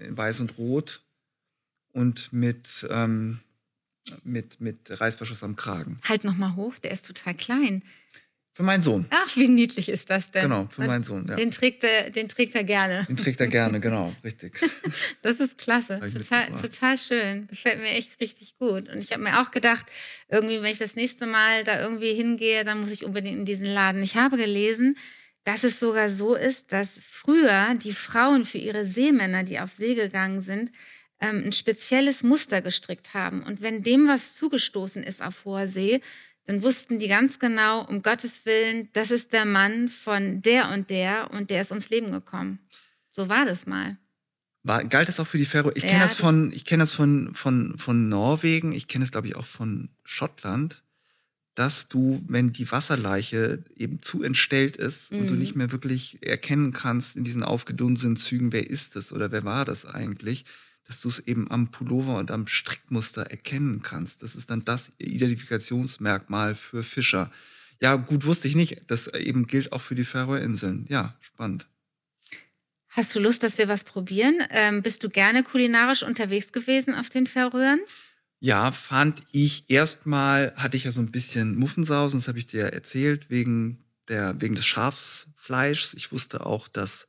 in weiß und rot und mit, ähm, mit, mit Reißverschluss am Kragen. Halt nochmal hoch, der ist total klein. Für meinen Sohn. Ach, wie niedlich ist das denn? Genau, für meinen Sohn. Ja. Den, trägt er, den trägt er gerne. Den trägt er gerne, genau, richtig. das ist klasse. Total, total schön. Gefällt mir echt richtig gut. Und ich habe mir auch gedacht, irgendwie, wenn ich das nächste Mal da irgendwie hingehe, dann muss ich unbedingt in diesen Laden. Ich habe gelesen, dass es sogar so ist, dass früher die Frauen für ihre Seemänner, die auf See gegangen sind, ähm, ein spezielles Muster gestrickt haben. Und wenn dem was zugestoßen ist auf hoher See, dann wussten die ganz genau, um Gottes Willen, das ist der Mann von der und der und der ist ums Leben gekommen. So war das mal. War, galt das auch für die Färöer? Ich ja, kenne das von, ich kenne das von, von, von Norwegen, ich kenne es, glaube ich, auch von Schottland, dass du, wenn die Wasserleiche eben zu entstellt ist mhm. und du mhm. nicht mehr wirklich erkennen kannst in diesen aufgedunsenen Zügen, wer ist es oder wer war das eigentlich, dass du es eben am Pullover und am Strickmuster erkennen kannst. Das ist dann das Identifikationsmerkmal für Fischer. Ja, gut, wusste ich nicht. Das eben gilt auch für die Färöerinseln. Ja, spannend. Hast du Lust, dass wir was probieren? Ähm, bist du gerne kulinarisch unterwegs gewesen auf den Färöern? Ja, fand ich erstmal, hatte ich ja so ein bisschen Muffensausen, das habe ich dir erzählt, wegen, der, wegen des Schafsfleischs. Ich wusste auch, dass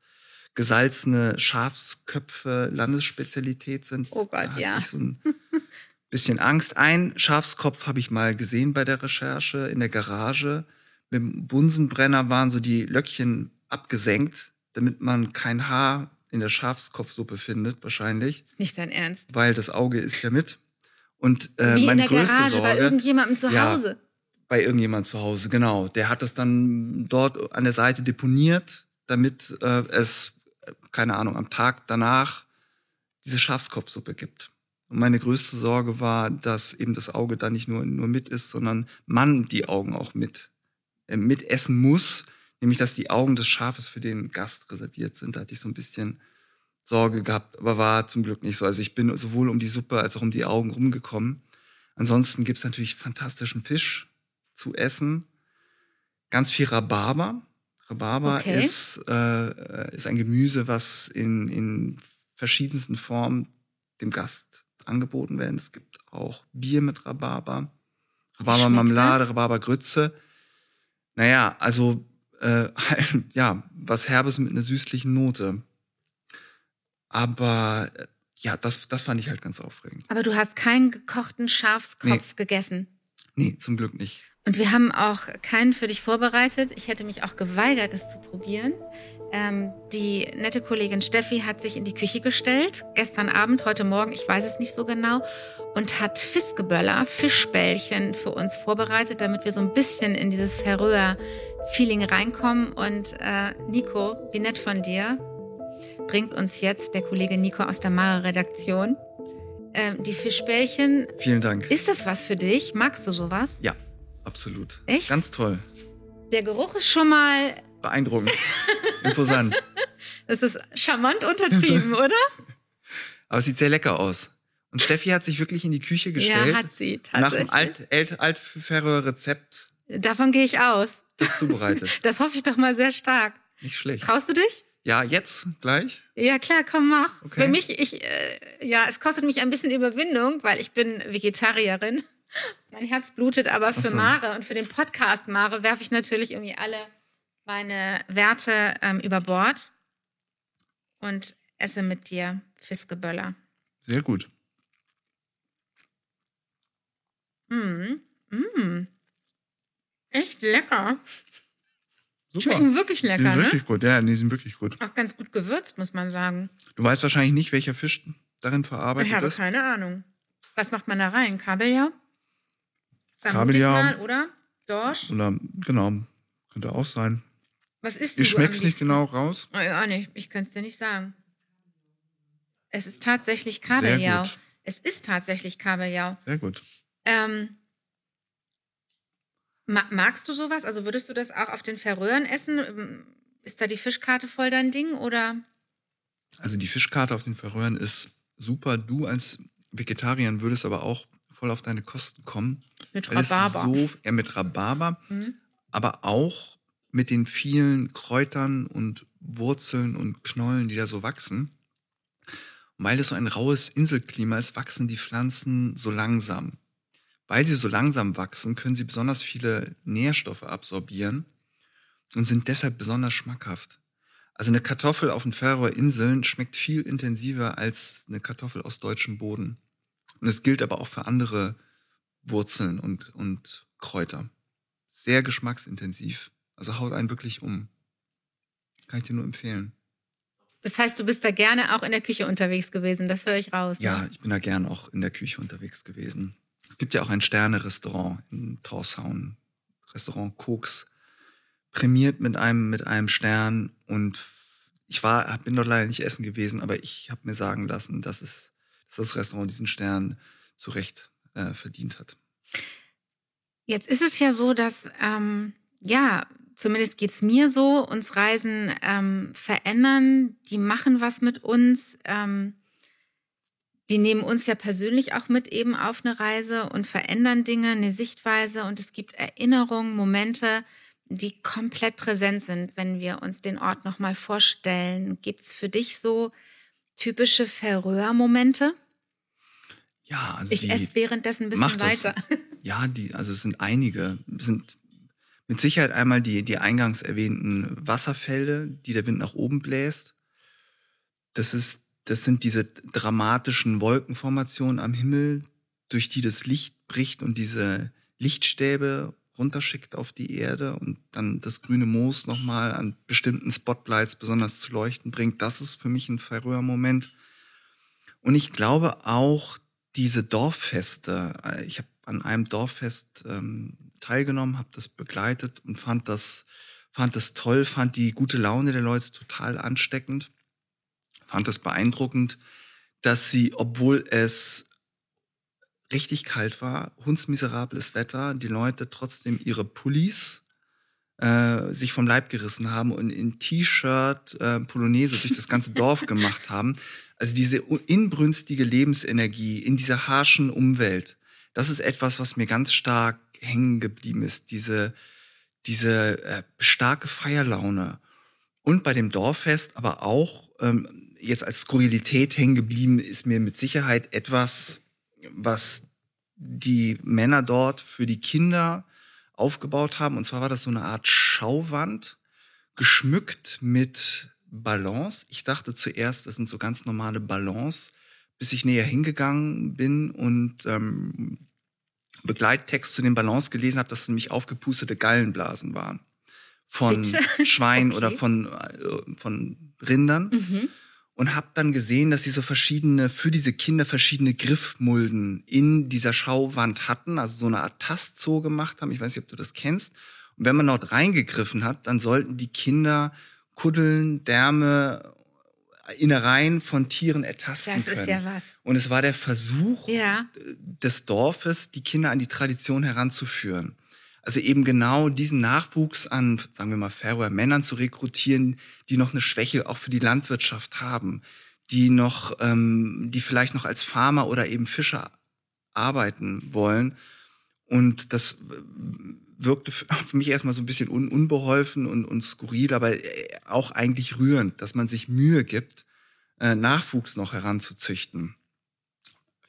gesalzene Schafsköpfe Landesspezialität sind. Oh Gott, da ja. Ich so ein bisschen Angst. Ein Schafskopf habe ich mal gesehen bei der Recherche in der Garage. Mit dem Bunsenbrenner waren so die Löckchen abgesenkt, damit man kein Haar in der Schafskopfsuppe findet, wahrscheinlich. Ist nicht dein Ernst. Weil das Auge ist ja mit. Und äh, Wie meine in der größte Garage, Sorge. Bei irgendjemandem zu Hause. Ja, bei irgendjemandem zu Hause, genau. Der hat das dann dort an der Seite deponiert, damit äh, es keine Ahnung, am Tag danach diese Schafskopfsuppe gibt. Und meine größte Sorge war, dass eben das Auge da nicht nur, nur mit ist, sondern man die Augen auch mit, äh, mitessen muss. Nämlich, dass die Augen des Schafes für den Gast reserviert sind. Da hatte ich so ein bisschen Sorge gehabt, aber war zum Glück nicht so. Also ich bin sowohl um die Suppe als auch um die Augen rumgekommen. Ansonsten gibt's natürlich fantastischen Fisch zu essen. Ganz viel Rhabarber. Rhabarber okay. ist, äh, ist ein Gemüse, was in, in verschiedensten Formen dem Gast angeboten werden. Es gibt auch Bier mit Rhabarber, Rhabarber-Marmelade, Rhabarber-Grütze. Naja, also äh, ja, was Herbes mit einer süßlichen Note. Aber äh, ja, das, das fand ich halt ganz aufregend. Aber du hast keinen gekochten Schafskopf nee. gegessen? Nee, zum Glück nicht. Und wir haben auch keinen für dich vorbereitet. Ich hätte mich auch geweigert, es zu probieren. Ähm, die nette Kollegin Steffi hat sich in die Küche gestellt, gestern Abend, heute Morgen, ich weiß es nicht so genau, und hat Fiskeböller, Fischbällchen für uns vorbereitet, damit wir so ein bisschen in dieses Färöer-Feeling reinkommen. Und äh, Nico, wie nett von dir, bringt uns jetzt der Kollege Nico aus der Mare-Redaktion äh, die Fischbällchen. Vielen Dank. Ist das was für dich? Magst du sowas? Ja. Absolut. Echt? Ganz toll. Der Geruch ist schon mal. Beeindruckend. Imposant. Das ist charmant untertrieben, oder? Aber es sieht sehr lecker aus. Und Steffi hat sich wirklich in die Küche gestellt. Ja, hat sie, tatsächlich. Nach einem alt, alt, Rezept. Davon gehe ich aus. Das zubereitet. Das hoffe ich doch mal sehr stark. Nicht schlecht. Traust du dich? Ja, jetzt gleich? Ja, klar, komm, mach. Okay. Für mich, ich, äh, ja, es kostet mich ein bisschen Überwindung, weil ich bin Vegetarierin. Mein Herz blutet, aber für so. Mare und für den Podcast Mare werfe ich natürlich irgendwie alle meine Werte ähm, über Bord und esse mit dir Fiskeböller. Sehr gut. Mm, mm. Echt lecker. Super. Schmecken wirklich lecker, die sind ne? wirklich gut, ja, die sind wirklich gut. Auch ganz gut gewürzt, muss man sagen. Du weißt wahrscheinlich nicht, welcher Fisch darin verarbeitet ist. Ich habe ist. keine Ahnung. Was macht man da rein? Kabeljau? Kabeljau. oder? Dorsch? Oder, genau, könnte auch sein. Was ist Ich schmeck's nicht genau raus. Oh, ja, nicht. Ich kann es dir nicht sagen. Es ist tatsächlich Kabeljau. Es ist tatsächlich Kabeljau. Sehr gut. Ähm, magst du sowas? Also würdest du das auch auf den Färöern essen? Ist da die Fischkarte voll dein Ding oder? Also die Fischkarte auf den Färöern ist super. Du als Vegetariern würde es aber auch voll auf deine Kosten kommen. Mit Rhabarber. So, ja, mit Rhabarber, mhm. aber auch mit den vielen Kräutern und Wurzeln und Knollen, die da so wachsen. Und weil es so ein raues Inselklima ist, wachsen die Pflanzen so langsam. Weil sie so langsam wachsen, können sie besonders viele Nährstoffe absorbieren und sind deshalb besonders schmackhaft. Also eine Kartoffel auf den Färöer Inseln schmeckt viel intensiver als eine Kartoffel aus deutschem Boden. Und es gilt aber auch für andere Wurzeln und, und Kräuter. Sehr geschmacksintensiv. Also haut einen wirklich um. Kann ich dir nur empfehlen. Das heißt, du bist da gerne auch in der Küche unterwegs gewesen, das höre ich raus. Ja, ne? ich bin da gerne auch in der Küche unterwegs gewesen. Es gibt ja auch ein Sterne-Restaurant in Torshavn, Restaurant Koks, prämiert mit einem, mit einem Stern und ich war, bin dort leider nicht essen gewesen, aber ich habe mir sagen lassen, dass, es, dass das Restaurant diesen Stern zu Recht äh, verdient hat. Jetzt ist es ja so, dass ähm, ja zumindest geht es mir so, uns Reisen ähm, verändern, die machen was mit uns. Ähm, die nehmen uns ja persönlich auch mit eben auf eine Reise und verändern Dinge, eine Sichtweise und es gibt Erinnerungen, Momente, die komplett präsent sind, wenn wir uns den Ort nochmal vorstellen. Gibt es für dich so typische Färöer-Momente? Ja, also ich esse währenddessen ein bisschen weiter. Ja, die, also es sind einige. Es sind mit Sicherheit einmal die, die eingangs erwähnten Wasserfälle, die der Wind nach oben bläst. Das ist, das sind diese dramatischen Wolkenformationen am Himmel, durch die das Licht bricht und diese Lichtstäbe runterschickt auf die Erde und dann das grüne Moos nochmal an bestimmten Spotlights besonders zu leuchten bringt. Das ist für mich ein Färöer-Moment. Und ich glaube auch diese Dorffeste. Ich habe an einem Dorffest ähm, teilgenommen, habe das begleitet und fand das, fand das toll, fand die gute Laune der Leute total ansteckend, fand es beeindruckend, dass sie, obwohl es richtig kalt war, hundsmiserables Wetter, die Leute trotzdem ihre Pullis äh, sich vom Leib gerissen haben und in T-Shirt äh, Polonaise durch das ganze Dorf gemacht haben. Also diese inbrünstige Lebensenergie in dieser harschen Umwelt, das ist etwas, was mir ganz stark hängen geblieben ist, diese, diese äh, starke Feierlaune. Und bei dem Dorffest aber auch ähm, jetzt als Skurrilität hängen geblieben ist mir mit Sicherheit etwas, was die Männer dort für die Kinder aufgebaut haben. Und zwar war das so eine Art Schauwand, geschmückt mit Ballons. Ich dachte zuerst, das sind so ganz normale Ballons, bis ich näher hingegangen bin und ähm, Begleittext zu den Ballons gelesen habe, dass es nämlich aufgepustete Gallenblasen waren. Von Schweinen okay. oder von, äh, von Rindern. Mhm. Und habe dann gesehen, dass sie so verschiedene, für diese Kinder verschiedene Griffmulden in dieser Schauwand hatten, also so eine Art Tastzoo gemacht haben. Ich weiß nicht, ob du das kennst. Und wenn man dort reingegriffen hat, dann sollten die Kinder Kuddeln, Därme Innereien von Tieren ertasten das können. Das ist ja was. Und es war der Versuch ja. des Dorfes, die Kinder an die Tradition heranzuführen. Also eben genau diesen Nachwuchs an, sagen wir mal, Färöer Männern zu rekrutieren, die noch eine Schwäche auch für die Landwirtschaft haben, die noch, ähm, die vielleicht noch als Farmer oder eben Fischer arbeiten wollen. Und das wirkte für mich erstmal so ein bisschen un unbeholfen und, und skurril, aber äh, auch eigentlich rührend, dass man sich Mühe gibt, äh, Nachwuchs noch heranzuzüchten.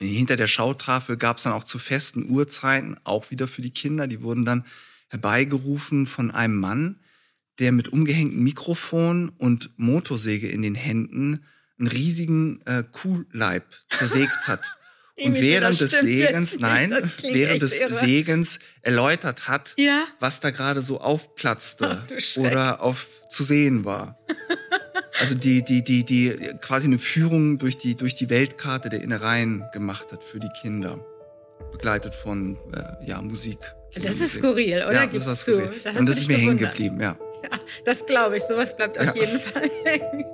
Hinter der Schautafel gab es dann auch zu festen Uhrzeiten, auch wieder für die Kinder, die wurden dann herbeigerufen von einem Mann, der mit umgehängtem Mikrofon und Motorsäge in den Händen einen riesigen äh, Kuhleib zersägt hat. Und während des Segens, nein, während des irre. Segens erläutert hat, ja? was da gerade so aufplatzte Ach, oder auf zu sehen war. Also die, die, die, die quasi eine Führung durch die, durch die Weltkarte der Innereien gemacht hat für die Kinder. Begleitet von äh, ja, Musik. Das ist skurril, oder? Ja, Gibst das du? Da Und das ist mir hängen geblieben, ja. Ja, das glaube ich. Sowas bleibt auf jeden Fall hängen.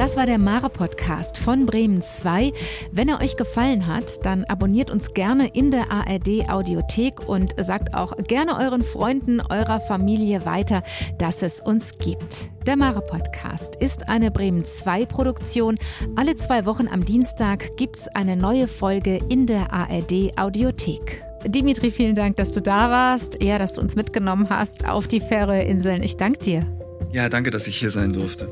Das war der Mare-Podcast von Bremen 2. Wenn er euch gefallen hat, dann abonniert uns gerne in der ARD-Audiothek und sagt auch gerne euren Freunden, eurer Familie weiter, dass es uns gibt. Der Mare-Podcast ist eine Bremen 2-Produktion. Alle zwei Wochen am Dienstag gibt es eine neue Folge in der ARD-Audiothek. Dimitri, vielen Dank, dass du da warst, ja, dass du uns mitgenommen hast auf die Färöerinseln. Ich danke dir. Ja, danke, dass ich hier sein durfte.